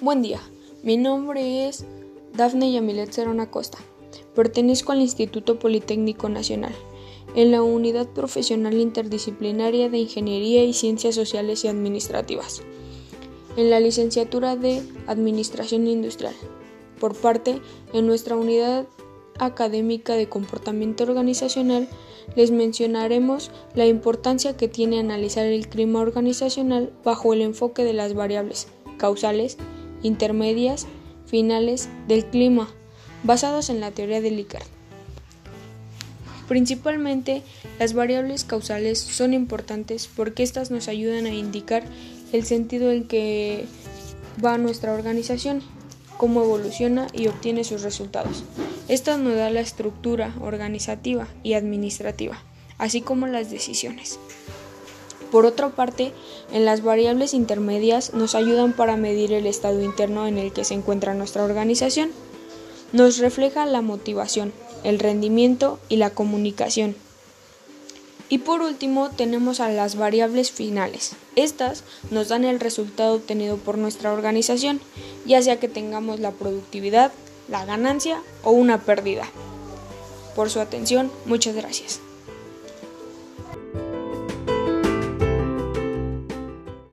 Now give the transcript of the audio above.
Buen día, mi nombre es Dafne Yamilet Cerón Costa. Pertenezco al Instituto Politécnico Nacional, en la Unidad Profesional Interdisciplinaria de Ingeniería y Ciencias Sociales y Administrativas, en la licenciatura de Administración Industrial. Por parte, en nuestra unidad académica de comportamiento organizacional, les mencionaremos la importancia que tiene analizar el clima organizacional bajo el enfoque de las variables causales, intermedias, finales del clima, basados en la teoría de Likert. Principalmente, las variables causales son importantes porque éstas nos ayudan a indicar el sentido en que va nuestra organización, cómo evoluciona y obtiene sus resultados. Esto nos da la estructura organizativa y administrativa, así como las decisiones. Por otra parte, en las variables intermedias nos ayudan para medir el estado interno en el que se encuentra nuestra organización. Nos refleja la motivación, el rendimiento y la comunicación. Y por último tenemos a las variables finales. Estas nos dan el resultado obtenido por nuestra organización, ya sea que tengamos la productividad, la ganancia o una pérdida. Por su atención, muchas gracias.